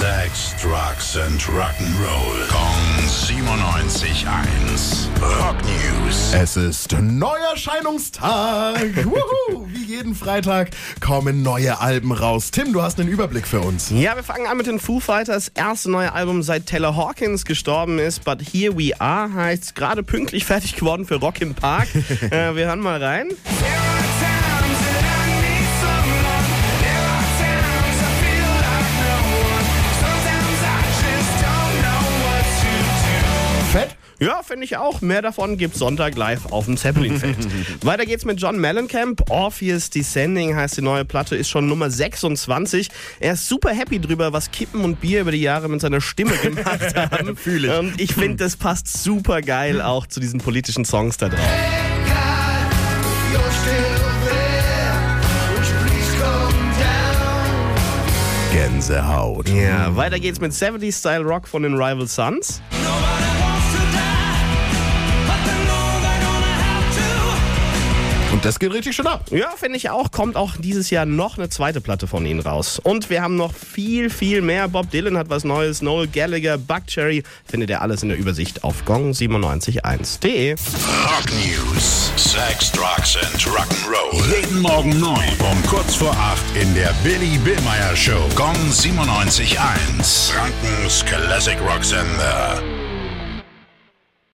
Sex, Drugs and Rock'n'Roll. Kong 97.1. Rock News. Es ist Neuerscheinungstag. Wuhu. Wie jeden Freitag kommen neue Alben raus. Tim, du hast einen Überblick für uns. Ja, wir fangen an mit den Foo Fighters. Erste neue Album seit Taylor Hawkins gestorben ist. But Here We Are heißt gerade pünktlich fertig geworden für Rock im Park. äh, wir hören mal rein. Fett? Ja, finde ich auch. Mehr davon gibt's Sonntag live auf dem Zeppelin-Feld. Weiter geht's mit John Mellencamp. Orpheus Descending heißt die neue Platte, ist schon Nummer 26. Er ist super happy drüber, was Kippen und Bier über die Jahre mit seiner Stimme gemacht haben. Fühl ich. Und ich finde, das passt super geil auch zu diesen politischen Songs da drauf. Gänsehaut. Ja, weiter geht's mit 70 Style Rock von den Rival Sons. Und das geht richtig schön ab. Ja, finde ich auch. Kommt auch dieses Jahr noch eine zweite Platte von ihnen raus. Und wir haben noch viel, viel mehr. Bob Dylan hat was Neues. Noel Gallagher, Buckcherry. Findet ihr alles in der Übersicht auf gong971.de. Rock News. Sex, Drugs and Rock'n'Roll. Jeden Morgen 9 um kurz vor 8 in der Billy Billmeyer Show. Gong 97.1. Frankens Classic Rock Sender.